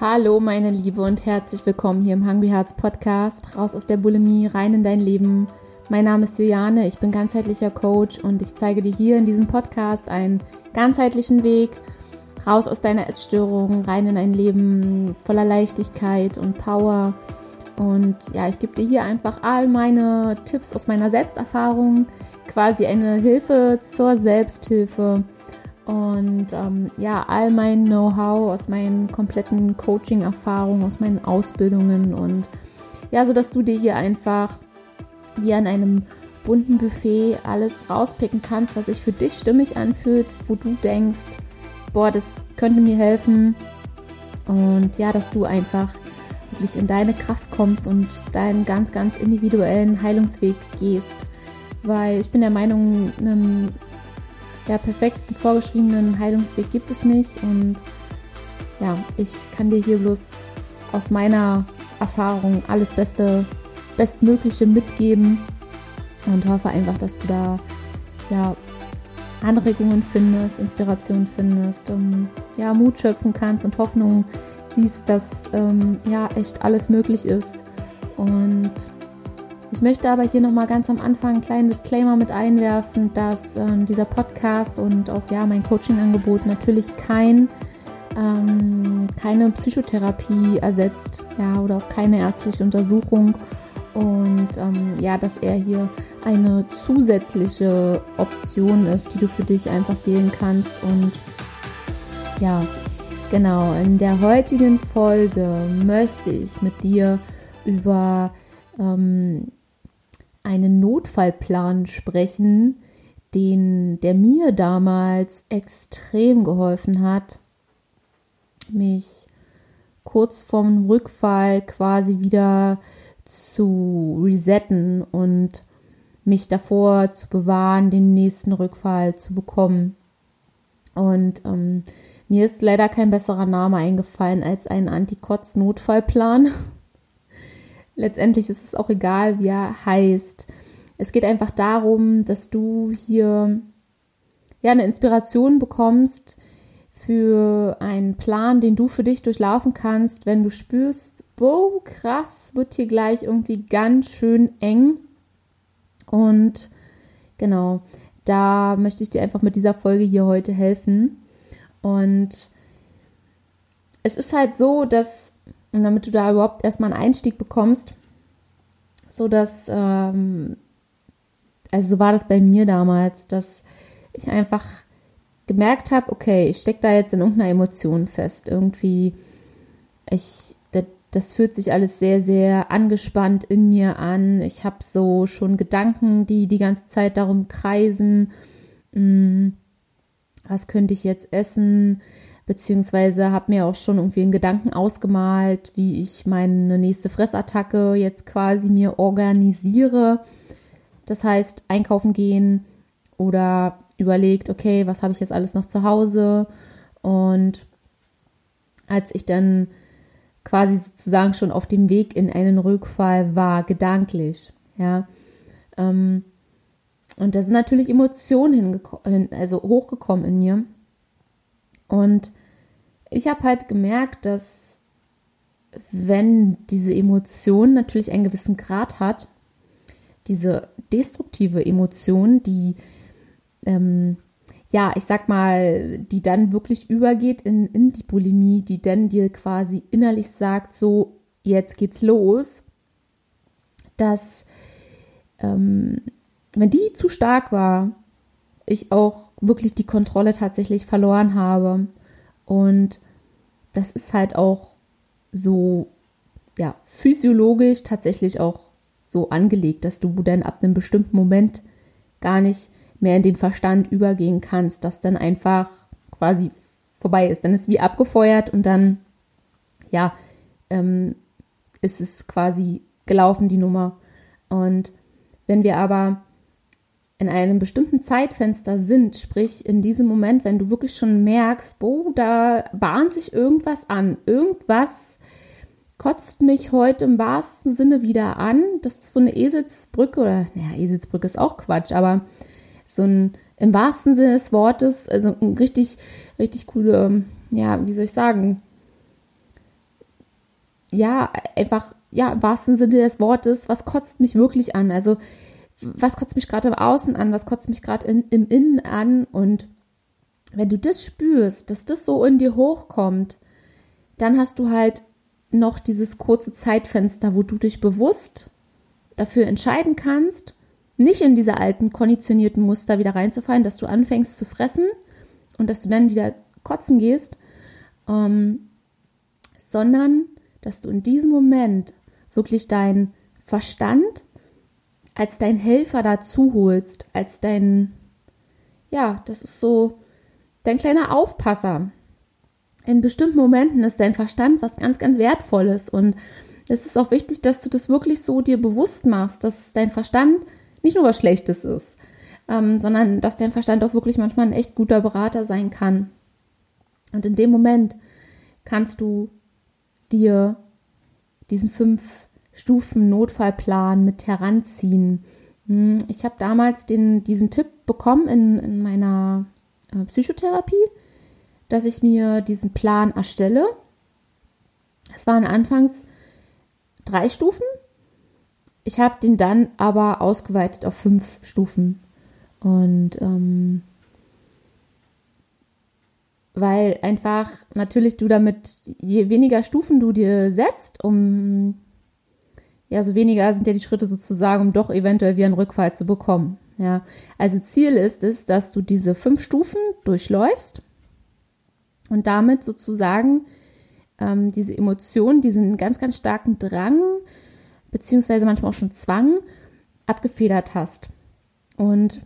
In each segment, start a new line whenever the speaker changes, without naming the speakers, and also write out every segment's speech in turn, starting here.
Hallo meine Liebe und herzlich willkommen hier im Hungry Hearts Podcast. Raus aus der Bulimie, rein in dein Leben. Mein Name ist Juliane, ich bin ganzheitlicher Coach und ich zeige dir hier in diesem Podcast einen ganzheitlichen Weg raus aus deiner Essstörung, rein in ein Leben voller Leichtigkeit und Power. Und ja, ich gebe dir hier einfach all meine Tipps aus meiner Selbsterfahrung, quasi eine Hilfe zur Selbsthilfe und ähm, ja, all mein Know-how aus meinen kompletten Coaching-Erfahrungen, aus meinen Ausbildungen und ja, so dass du dir hier einfach wie an einem bunten Buffet alles rauspicken kannst, was sich für dich stimmig anfühlt, wo du denkst, boah, das könnte mir helfen. Und ja, dass du einfach wirklich in deine Kraft kommst und deinen ganz, ganz individuellen Heilungsweg gehst. Weil ich bin der Meinung, ja, perfekten vorgeschriebenen Heilungsweg gibt es nicht. Und ja, ich kann dir hier bloß aus meiner Erfahrung alles Beste, Bestmögliche mitgeben und hoffe einfach, dass du da ja Anregungen findest, Inspiration findest, um, ja, Mut schöpfen kannst und Hoffnung siehst, dass ähm, ja echt alles möglich ist. Und ich möchte aber hier nochmal ganz am Anfang einen kleinen Disclaimer mit einwerfen, dass ähm, dieser Podcast und auch ja mein Coaching-Angebot natürlich kein, ähm, keine Psychotherapie ersetzt, ja, oder auch keine ärztliche Untersuchung. Und ähm, ja, dass er hier eine zusätzliche Option ist, die du für dich einfach wählen kannst. Und ja, genau, in der heutigen Folge möchte ich mit dir über ähm, einen Notfallplan sprechen, den, der mir damals extrem geholfen hat, mich kurz vorm Rückfall quasi wieder zu resetten und mich davor zu bewahren, den nächsten Rückfall zu bekommen. Und ähm, mir ist leider kein besserer Name eingefallen als ein Antikotz-Notfallplan. letztendlich ist es auch egal, wie er heißt. Es geht einfach darum, dass du hier ja eine Inspiration bekommst für einen Plan, den du für dich durchlaufen kannst, wenn du spürst, boah, krass, wird hier gleich irgendwie ganz schön eng. Und genau, da möchte ich dir einfach mit dieser Folge hier heute helfen. Und es ist halt so, dass und damit du da überhaupt erstmal einen Einstieg bekommst, so dass, ähm, also so war das bei mir damals, dass ich einfach gemerkt habe, okay, ich stecke da jetzt in irgendeiner Emotion fest. Irgendwie, ich, das, das fühlt sich alles sehr, sehr angespannt in mir an. Ich habe so schon Gedanken, die die ganze Zeit darum kreisen. Hm, was könnte ich jetzt essen? Beziehungsweise habe mir auch schon irgendwie einen Gedanken ausgemalt, wie ich meine nächste Fressattacke jetzt quasi mir organisiere. Das heißt, einkaufen gehen oder überlegt, okay, was habe ich jetzt alles noch zu Hause? Und als ich dann quasi sozusagen schon auf dem Weg in einen Rückfall war, gedanklich, ja, ähm, und da sind natürlich Emotionen also hochgekommen in mir. Und ich habe halt gemerkt, dass wenn diese Emotion natürlich einen gewissen Grad hat, diese destruktive Emotion, die, ähm, ja, ich sag mal, die dann wirklich übergeht in, in die Bulimie, die dann dir quasi innerlich sagt, so, jetzt geht's los, dass, ähm, wenn die zu stark war, ich auch wirklich die Kontrolle tatsächlich verloren habe und das ist halt auch so, ja, physiologisch tatsächlich auch so angelegt, dass du dann ab einem bestimmten Moment gar nicht mehr in den Verstand übergehen kannst, dass dann einfach quasi vorbei ist. Dann ist wie abgefeuert und dann, ja, ähm, ist es quasi gelaufen, die Nummer. Und wenn wir aber in einem bestimmten Zeitfenster sind, sprich in diesem Moment, wenn du wirklich schon merkst, boah, da bahnt sich irgendwas an, irgendwas kotzt mich heute im wahrsten Sinne wieder an. Das ist so eine Eselsbrücke oder, naja, Eselsbrücke ist auch Quatsch, aber so ein im wahrsten Sinne des Wortes, also ein richtig, richtig coole, ja, wie soll ich sagen, ja, einfach, ja, im wahrsten Sinne des Wortes, was kotzt mich wirklich an? Also, was kotzt mich gerade im Außen an? Was kotzt mich gerade im Innen an? Und wenn du das spürst, dass das so in dir hochkommt, dann hast du halt noch dieses kurze Zeitfenster, wo du dich bewusst dafür entscheiden kannst, nicht in diese alten konditionierten Muster wieder reinzufallen, dass du anfängst zu fressen und dass du dann wieder kotzen gehst, ähm, sondern dass du in diesem Moment wirklich deinen Verstand als dein Helfer dazu holst, als dein, ja, das ist so dein kleiner Aufpasser. In bestimmten Momenten ist dein Verstand was ganz, ganz Wertvolles und es ist auch wichtig, dass du das wirklich so dir bewusst machst, dass dein Verstand nicht nur was Schlechtes ist, ähm, sondern dass dein Verstand auch wirklich manchmal ein echt guter Berater sein kann. Und in dem Moment kannst du dir diesen fünf Stufen Notfallplan mit heranziehen. Hm, ich habe damals den, diesen Tipp bekommen in, in meiner äh, Psychotherapie, dass ich mir diesen Plan erstelle. Es waren anfangs drei Stufen. Ich habe den dann aber ausgeweitet auf fünf Stufen. Und ähm, weil einfach natürlich du damit, je weniger Stufen du dir setzt, um ja, so weniger sind ja die Schritte sozusagen, um doch eventuell wieder einen Rückfall zu bekommen. Ja, also Ziel ist es, dass du diese fünf Stufen durchläufst und damit sozusagen ähm, diese Emotionen, diesen ganz, ganz starken Drang, beziehungsweise manchmal auch schon Zwang, abgefedert hast. Und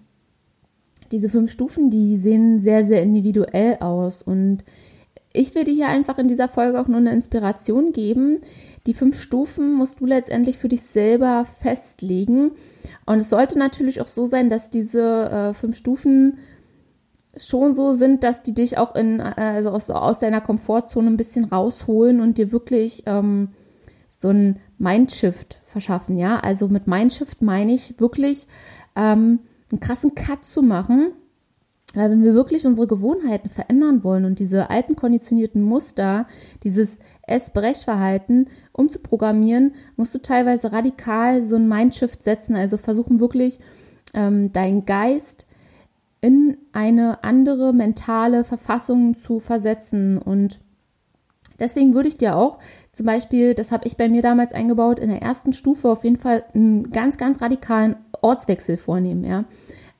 diese fünf Stufen, die sehen sehr, sehr individuell aus. Und ich will dir hier einfach in dieser Folge auch nur eine Inspiration geben. Die fünf Stufen musst du letztendlich für dich selber festlegen. Und es sollte natürlich auch so sein, dass diese äh, fünf Stufen schon so sind, dass die dich auch in, äh, also aus, aus deiner Komfortzone ein bisschen rausholen und dir wirklich ähm, so ein Mindshift verschaffen, ja. Also mit Mindshift meine ich wirklich ähm, einen krassen Cut zu machen. Weil wenn wir wirklich unsere Gewohnheiten verändern wollen und diese alten konditionierten Muster, dieses Essbrechverhalten umzuprogrammieren, musst du teilweise radikal so ein Mindshift setzen. Also versuchen wirklich ähm, deinen Geist in eine andere mentale Verfassung zu versetzen. Und deswegen würde ich dir auch zum Beispiel, das habe ich bei mir damals eingebaut, in der ersten Stufe auf jeden Fall einen ganz, ganz radikalen Ortswechsel vornehmen. Ja?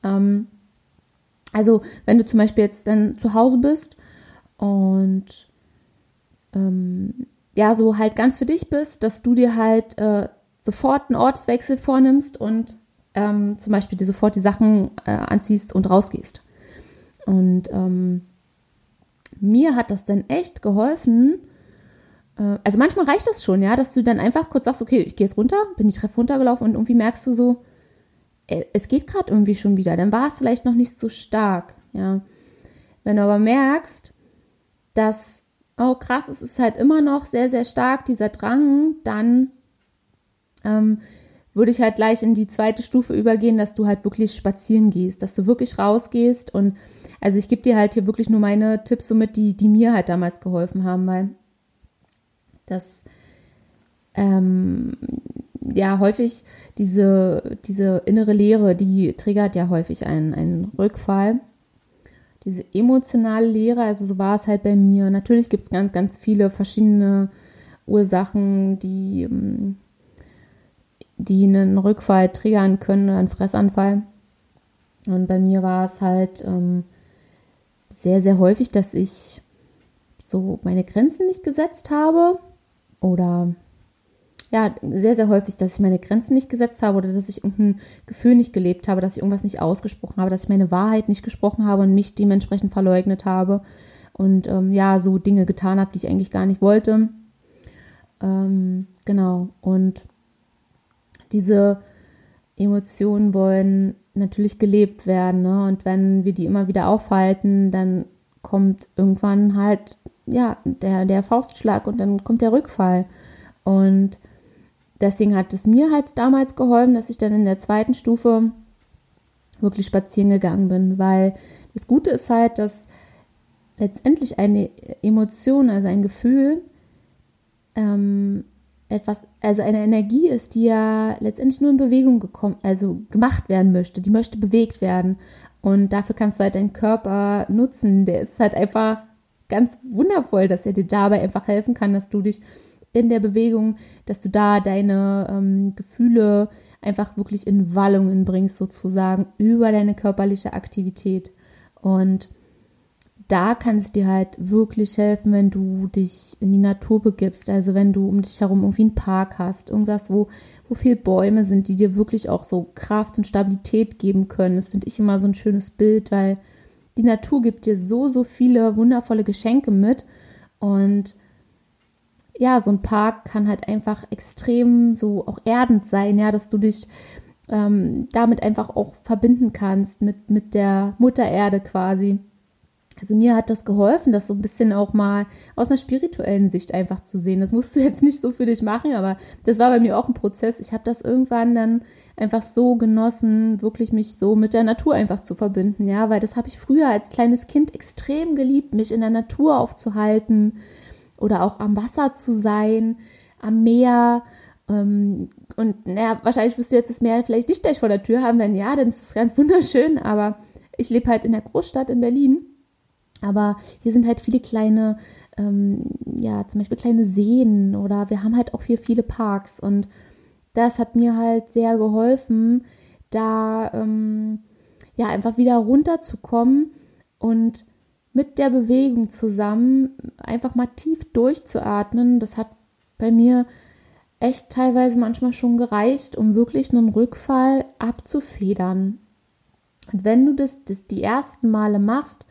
Ähm, also wenn du zum Beispiel jetzt dann zu Hause bist und ähm, ja, so halt ganz für dich bist, dass du dir halt äh, sofort einen Ortswechsel vornimmst und ähm, zum Beispiel dir sofort die Sachen äh, anziehst und rausgehst. Und ähm, mir hat das dann echt geholfen. Äh, also manchmal reicht das schon, ja, dass du dann einfach kurz sagst, okay, ich gehe jetzt runter, bin die Treppe runtergelaufen und irgendwie merkst du so, es geht gerade irgendwie schon wieder. Dann war es vielleicht noch nicht so stark, ja. Wenn du aber merkst, dass, oh krass, es ist halt immer noch sehr, sehr stark, dieser Drang, dann ähm, würde ich halt gleich in die zweite Stufe übergehen, dass du halt wirklich spazieren gehst, dass du wirklich rausgehst und also ich gebe dir halt hier wirklich nur meine Tipps so mit, die, die mir halt damals geholfen haben, weil das ähm, ja häufig diese, diese innere Leere, die triggert ja häufig einen, einen Rückfall. Diese emotionale Leere, also so war es halt bei mir. Natürlich gibt es ganz, ganz viele verschiedene Ursachen, die ähm, die einen Rückfall triggern können oder einen Fressanfall. Und bei mir war es halt ähm, sehr, sehr häufig, dass ich so meine Grenzen nicht gesetzt habe oder ja, sehr, sehr häufig, dass ich meine Grenzen nicht gesetzt habe oder dass ich irgendein Gefühl nicht gelebt habe, dass ich irgendwas nicht ausgesprochen habe, dass ich meine Wahrheit nicht gesprochen habe und mich dementsprechend verleugnet habe und ähm, ja, so Dinge getan habe, die ich eigentlich gar nicht wollte. Ähm, genau. Und diese Emotionen wollen natürlich gelebt werden. Ne? Und wenn wir die immer wieder aufhalten, dann kommt irgendwann halt ja der, der Faustschlag und dann kommt der Rückfall. Und deswegen hat es mir halt damals geholfen, dass ich dann in der zweiten Stufe wirklich spazieren gegangen bin, weil das Gute ist halt, dass letztendlich eine Emotion, also ein Gefühl, ähm, etwas, also eine Energie ist, die ja letztendlich nur in Bewegung gekommen, also gemacht werden möchte, die möchte bewegt werden. Und dafür kannst du halt deinen Körper nutzen. Der ist halt einfach ganz wundervoll, dass er dir dabei einfach helfen kann, dass du dich in der Bewegung, dass du da deine ähm, Gefühle einfach wirklich in Wallungen bringst, sozusagen, über deine körperliche Aktivität. Und da kann es dir halt wirklich helfen, wenn du dich in die Natur begibst. Also wenn du um dich herum irgendwie einen Park hast, irgendwas, wo, wo viel Bäume sind, die dir wirklich auch so Kraft und Stabilität geben können. Das finde ich immer so ein schönes Bild, weil die Natur gibt dir so, so viele wundervolle Geschenke mit. Und ja, so ein Park kann halt einfach extrem so auch erdend sein, ja, dass du dich ähm, damit einfach auch verbinden kannst mit, mit der Mutter Erde quasi. Also mir hat das geholfen, das so ein bisschen auch mal aus einer spirituellen Sicht einfach zu sehen. Das musst du jetzt nicht so für dich machen, aber das war bei mir auch ein Prozess. Ich habe das irgendwann dann einfach so genossen, wirklich mich so mit der Natur einfach zu verbinden, ja, weil das habe ich früher als kleines Kind extrem geliebt, mich in der Natur aufzuhalten oder auch am Wasser zu sein, am Meer. Ähm, und naja, wahrscheinlich wirst du jetzt das Meer vielleicht nicht gleich vor der Tür haben, denn ja, dann ist es ganz wunderschön, aber ich lebe halt in der Großstadt in Berlin aber hier sind halt viele kleine, ähm, ja, zum Beispiel kleine Seen oder wir haben halt auch hier viele Parks und das hat mir halt sehr geholfen, da ähm, ja einfach wieder runterzukommen und mit der Bewegung zusammen einfach mal tief durchzuatmen. Das hat bei mir echt teilweise manchmal schon gereicht, um wirklich einen Rückfall abzufedern. Und wenn du das, das die ersten Male machst,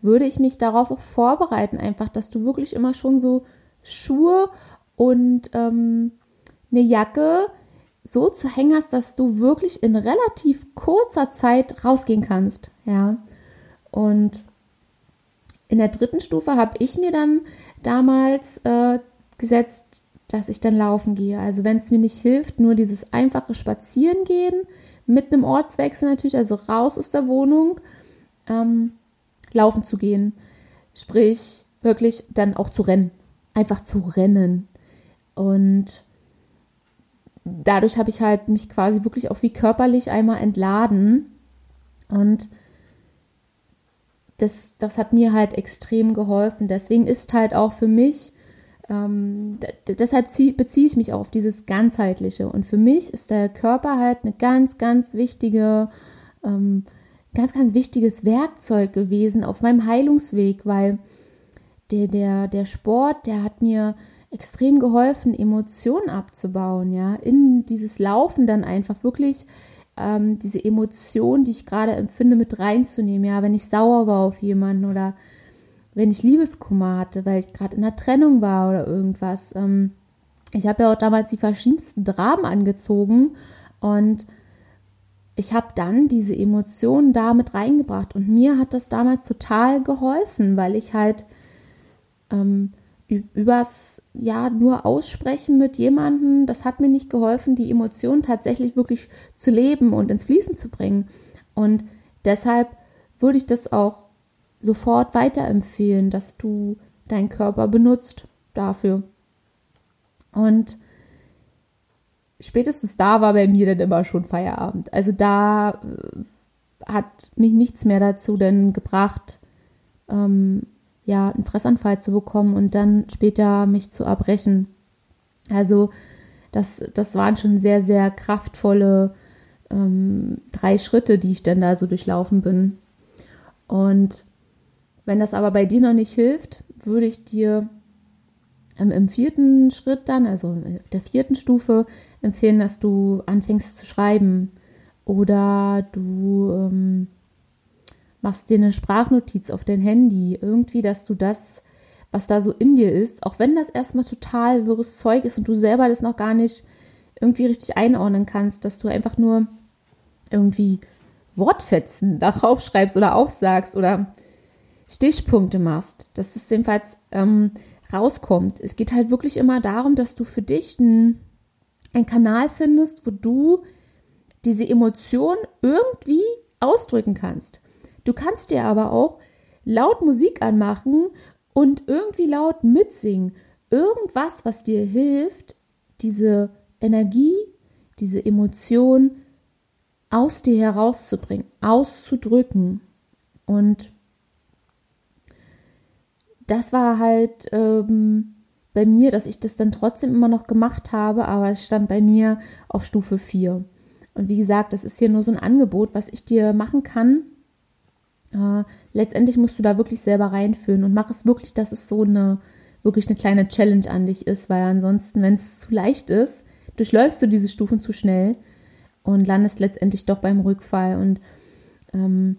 würde ich mich darauf auch vorbereiten, einfach, dass du wirklich immer schon so Schuhe und ähm, eine Jacke so zu hängen hast, dass du wirklich in relativ kurzer Zeit rausgehen kannst. Ja. Und in der dritten Stufe habe ich mir dann damals äh, gesetzt, dass ich dann laufen gehe. Also wenn es mir nicht hilft, nur dieses einfache Spazierengehen mit einem Ortswechsel natürlich, also raus aus der Wohnung, ähm, laufen zu gehen. Sprich, wirklich dann auch zu rennen. Einfach zu rennen. Und dadurch habe ich halt mich quasi wirklich auch wie körperlich einmal entladen. Und das, das hat mir halt extrem geholfen. Deswegen ist halt auch für mich, ähm, deshalb zieh, beziehe ich mich auch auf dieses Ganzheitliche. Und für mich ist der Körper halt eine ganz, ganz wichtige ähm, ganz, ganz wichtiges Werkzeug gewesen auf meinem Heilungsweg, weil der, der, der Sport, der hat mir extrem geholfen, Emotionen abzubauen, ja, in dieses Laufen dann einfach wirklich ähm, diese Emotionen, die ich gerade empfinde, mit reinzunehmen, ja, wenn ich sauer war auf jemanden oder wenn ich Liebeskummer hatte, weil ich gerade in einer Trennung war oder irgendwas. Ähm, ich habe ja auch damals die verschiedensten Dramen angezogen und ich habe dann diese Emotionen da mit reingebracht und mir hat das damals total geholfen, weil ich halt ähm, übers ja nur aussprechen mit jemandem, das hat mir nicht geholfen, die Emotionen tatsächlich wirklich zu leben und ins Fließen zu bringen. Und deshalb würde ich das auch sofort weiterempfehlen, dass du deinen Körper benutzt dafür. Und spätestens da war bei mir dann immer schon Feierabend. Also da äh, hat mich nichts mehr dazu denn gebracht, ähm, ja, einen Fressanfall zu bekommen und dann später mich zu erbrechen. Also das, das waren schon sehr, sehr kraftvolle ähm, drei Schritte, die ich dann da so durchlaufen bin. Und wenn das aber bei dir noch nicht hilft, würde ich dir ähm, im vierten Schritt dann, also auf der vierten Stufe, empfehlen, dass du anfängst zu schreiben oder du ähm, machst dir eine Sprachnotiz auf dein Handy, irgendwie, dass du das, was da so in dir ist, auch wenn das erstmal total wirres Zeug ist und du selber das noch gar nicht irgendwie richtig einordnen kannst, dass du einfach nur irgendwie Wortfetzen darauf schreibst oder aufsagst oder Stichpunkte machst. Das ist jedenfalls ähm, rauskommt. Es geht halt wirklich immer darum, dass du für dich einen, einen Kanal findest, wo du diese Emotion irgendwie ausdrücken kannst. Du kannst dir aber auch laut Musik anmachen und irgendwie laut mitsingen. Irgendwas, was dir hilft, diese Energie, diese Emotion aus dir herauszubringen, auszudrücken. Und das war halt ähm, bei mir, dass ich das dann trotzdem immer noch gemacht habe, aber es stand bei mir auf Stufe 4. Und wie gesagt, das ist hier nur so ein Angebot, was ich dir machen kann. Äh, letztendlich musst du da wirklich selber reinführen und mach es wirklich, dass es so eine, wirklich eine kleine Challenge an dich ist, weil ansonsten, wenn es zu leicht ist, durchläufst du diese Stufen zu schnell und landest letztendlich doch beim Rückfall. Und ähm,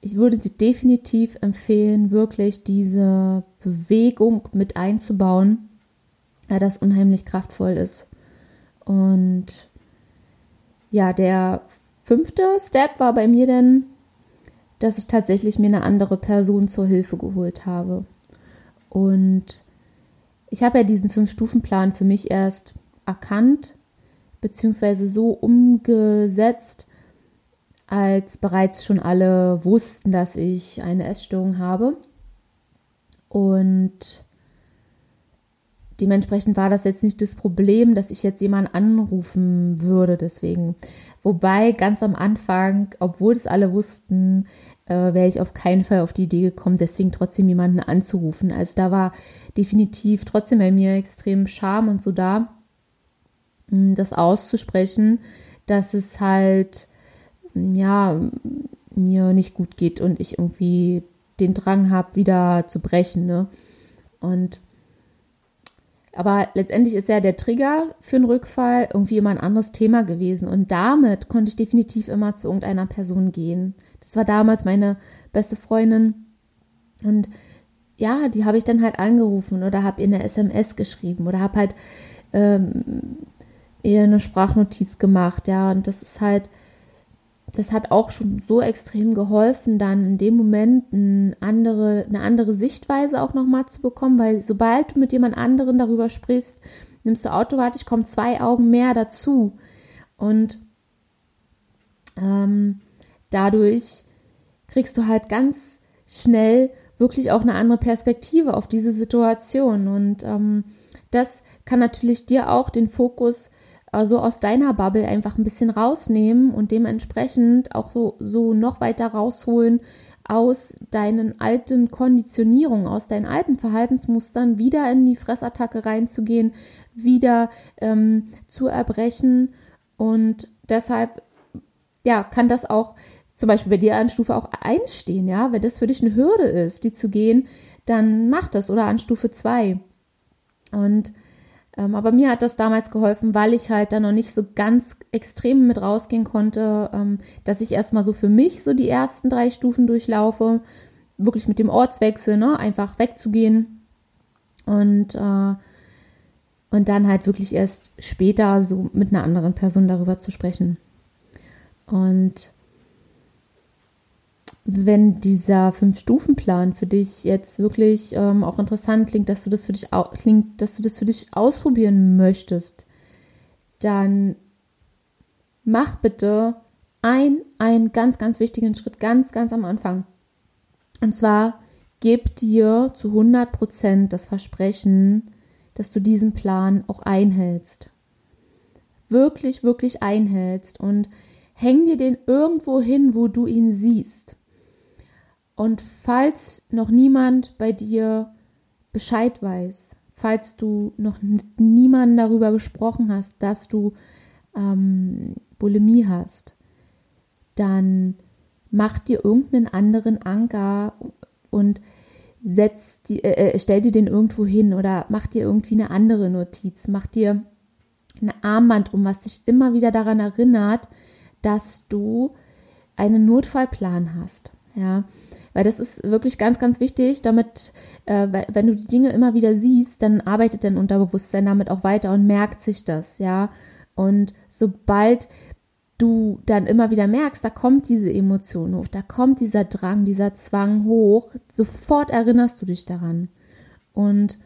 ich würde dir definitiv empfehlen, wirklich diese Bewegung mit einzubauen, weil das unheimlich kraftvoll ist. Und ja, der fünfte Step war bei mir dann, dass ich tatsächlich mir eine andere Person zur Hilfe geholt habe. Und ich habe ja diesen Fünf-Stufen-Plan für mich erst erkannt, beziehungsweise so umgesetzt, als bereits schon alle wussten, dass ich eine Essstörung habe. Und Dementsprechend war das jetzt nicht das Problem, dass ich jetzt jemanden anrufen würde, deswegen. Wobei ganz am Anfang, obwohl es alle wussten, äh, wäre ich auf keinen Fall auf die Idee gekommen, deswegen trotzdem jemanden anzurufen. Also da war definitiv trotzdem bei mir extrem Charme und so da, hm, das auszusprechen, dass es halt, ja, mir nicht gut geht und ich irgendwie den Drang habe, wieder zu brechen, ne? Und aber letztendlich ist ja der Trigger für einen Rückfall irgendwie immer ein anderes Thema gewesen. Und damit konnte ich definitiv immer zu irgendeiner Person gehen. Das war damals meine beste Freundin. Und ja, die habe ich dann halt angerufen oder habe ihr eine SMS geschrieben oder habe halt ähm, ihr eine Sprachnotiz gemacht. Ja, und das ist halt das hat auch schon so extrem geholfen, dann in dem Moment eine andere, eine andere Sichtweise auch nochmal zu bekommen, weil sobald du mit jemand anderen darüber sprichst, nimmst du automatisch, kommen zwei Augen mehr dazu. Und ähm, dadurch kriegst du halt ganz schnell wirklich auch eine andere Perspektive auf diese Situation. Und ähm, das kann natürlich dir auch den Fokus so aus deiner Bubble einfach ein bisschen rausnehmen und dementsprechend auch so, so noch weiter rausholen aus deinen alten Konditionierungen, aus deinen alten Verhaltensmustern wieder in die Fressattacke reinzugehen, wieder ähm, zu erbrechen. Und deshalb ja kann das auch zum Beispiel bei dir an Stufe auch 1 stehen, ja, wenn das für dich eine Hürde ist, die zu gehen, dann mach das. Oder an Stufe 2 und aber mir hat das damals geholfen, weil ich halt da noch nicht so ganz extrem mit rausgehen konnte, ähm, dass ich erstmal so für mich so die ersten drei Stufen durchlaufe, wirklich mit dem Ortswechsel, ne, einfach wegzugehen. Und äh, und dann halt wirklich erst später so mit einer anderen Person darüber zu sprechen. Und wenn dieser Fünf-Stufen-Plan für dich jetzt wirklich ähm, auch interessant klingt, dass du das für dich klingt, dass du das für dich ausprobieren möchtest, dann mach bitte ein, einen ganz, ganz wichtigen Schritt ganz, ganz am Anfang. Und zwar gib dir zu 100 Prozent das Versprechen, dass du diesen Plan auch einhältst. Wirklich, wirklich einhältst und häng dir den irgendwo hin, wo du ihn siehst. Und falls noch niemand bei dir Bescheid weiß, falls du noch mit niemandem darüber gesprochen hast, dass du ähm, Bulimie hast, dann mach dir irgendeinen anderen Anker und setz die, äh, äh, stell dir den irgendwo hin oder mach dir irgendwie eine andere Notiz, mach dir ein Armband um, was dich immer wieder daran erinnert, dass du einen Notfallplan hast. Ja, weil das ist wirklich ganz, ganz wichtig, damit, äh, wenn du die Dinge immer wieder siehst, dann arbeitet dein Unterbewusstsein damit auch weiter und merkt sich das, ja. Und sobald du dann immer wieder merkst, da kommt diese Emotion hoch, da kommt dieser Drang, dieser Zwang hoch, sofort erinnerst du dich daran. Und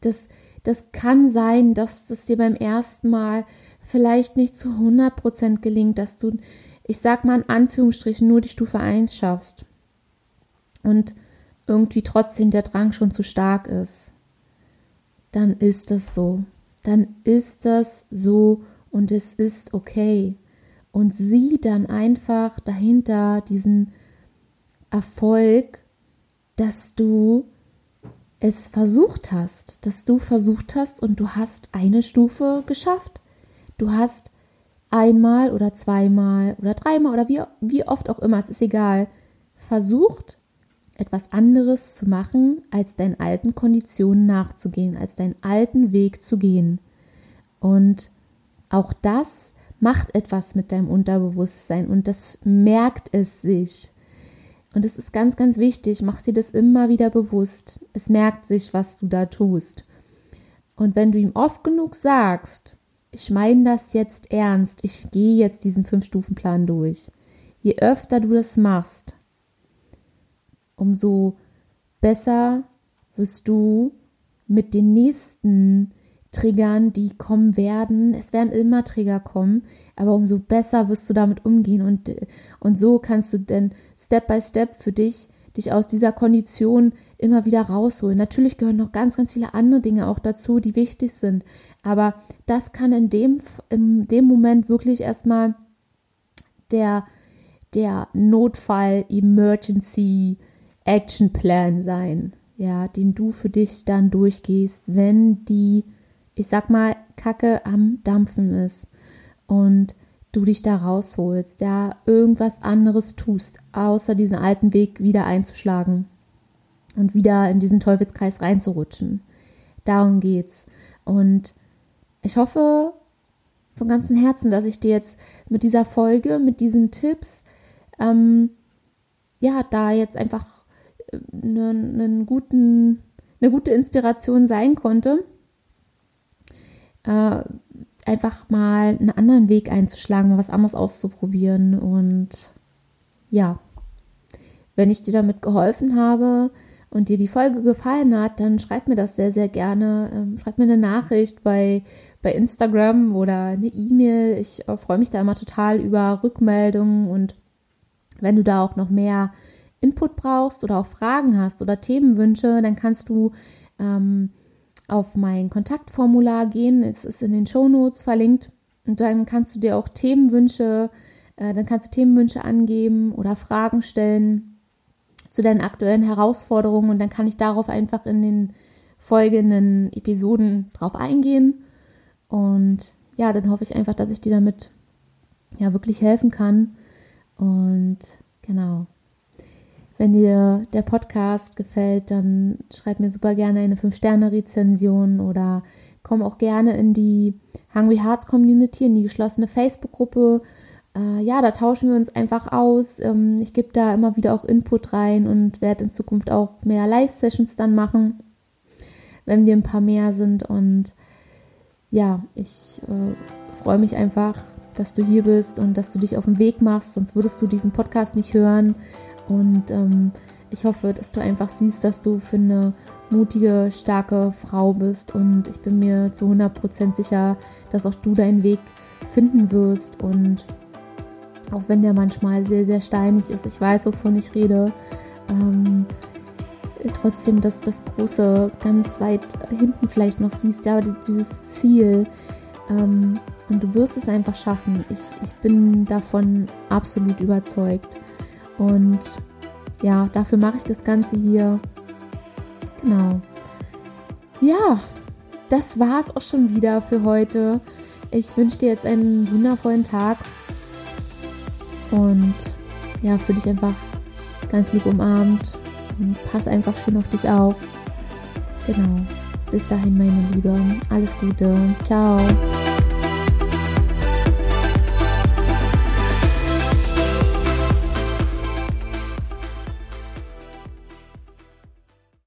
das, das kann sein, dass es dir beim ersten Mal vielleicht nicht zu 100 Prozent gelingt, dass du, ich sag mal in Anführungsstrichen, nur die Stufe 1 schaffst und irgendwie trotzdem der Drang schon zu stark ist, dann ist das so. dann ist das so und es ist okay. Und sieh dann einfach dahinter diesen Erfolg, dass du es versucht hast, dass du versucht hast und du hast eine Stufe geschafft. Du hast einmal oder zweimal oder dreimal oder wie, wie oft auch immer, es ist egal, versucht, etwas anderes zu machen, als deinen alten Konditionen nachzugehen, als deinen alten Weg zu gehen. Und auch das macht etwas mit deinem Unterbewusstsein und das merkt es sich. Und es ist ganz, ganz wichtig, mach dir das immer wieder bewusst. Es merkt sich, was du da tust. Und wenn du ihm oft genug sagst, ich meine das jetzt ernst, ich gehe jetzt diesen Fünf-Stufen-Plan durch. Je öfter du das machst, umso besser wirst du mit den nächsten Triggern, die kommen werden. Es werden immer Trigger kommen, aber umso besser wirst du damit umgehen und, und so kannst du dann Step by Step für dich dich aus dieser Kondition immer wieder rausholen. Natürlich gehören noch ganz, ganz viele andere Dinge auch dazu, die wichtig sind. Aber das kann in dem, in dem Moment wirklich erstmal der, der Notfall, Emergency, Action Plan sein, ja, den du für dich dann durchgehst, wenn die, ich sag mal, Kacke am Dampfen ist und du dich da rausholst, ja, irgendwas anderes tust, außer diesen alten Weg wieder einzuschlagen und wieder in diesen Teufelskreis reinzurutschen. Darum geht's. Und ich hoffe von ganzem Herzen, dass ich dir jetzt mit dieser Folge, mit diesen Tipps, ähm, ja, da jetzt einfach einen, einen guten, eine gute Inspiration sein konnte, äh, einfach mal einen anderen Weg einzuschlagen, mal was anderes auszuprobieren. Und ja, wenn ich dir damit geholfen habe und dir die Folge gefallen hat, dann schreib mir das sehr, sehr gerne. Ähm, schreib mir eine Nachricht bei, bei Instagram oder eine E-Mail. Ich äh, freue mich da immer total über Rückmeldungen und wenn du da auch noch mehr Input brauchst oder auch Fragen hast oder Themenwünsche, dann kannst du ähm, auf mein Kontaktformular gehen. Es ist in den Show Notes verlinkt. Und dann kannst du dir auch Themenwünsche, äh, dann kannst du Themenwünsche angeben oder Fragen stellen zu deinen aktuellen Herausforderungen. Und dann kann ich darauf einfach in den folgenden Episoden drauf eingehen. Und ja, dann hoffe ich einfach, dass ich dir damit ja wirklich helfen kann. Und genau. Wenn dir der Podcast gefällt, dann schreib mir super gerne eine 5-Sterne-Rezension oder komm auch gerne in die Hungry Hearts Community, in die geschlossene Facebook-Gruppe. Äh, ja, da tauschen wir uns einfach aus. Ähm, ich gebe da immer wieder auch Input rein und werde in Zukunft auch mehr Live-Sessions dann machen, wenn wir ein paar mehr sind. Und ja, ich äh, freue mich einfach, dass du hier bist und dass du dich auf den Weg machst, sonst würdest du diesen Podcast nicht hören. Und ähm, ich hoffe, dass du einfach siehst, dass du für eine mutige, starke Frau bist. Und ich bin mir zu 100% sicher, dass auch du deinen Weg finden wirst. Und auch wenn der manchmal sehr, sehr steinig ist, ich weiß, wovon ich rede, ähm, trotzdem, dass das Große ganz weit hinten vielleicht noch siehst, ja, dieses Ziel. Ähm, und du wirst es einfach schaffen. Ich, ich bin davon absolut überzeugt. Und ja, dafür mache ich das Ganze hier. Genau. Ja, das war es auch schon wieder für heute. Ich wünsche dir jetzt einen wundervollen Tag. Und ja, fühle dich einfach ganz lieb umarmt und pass einfach schön auf dich auf. Genau. Bis dahin, meine Liebe. Alles Gute. Ciao.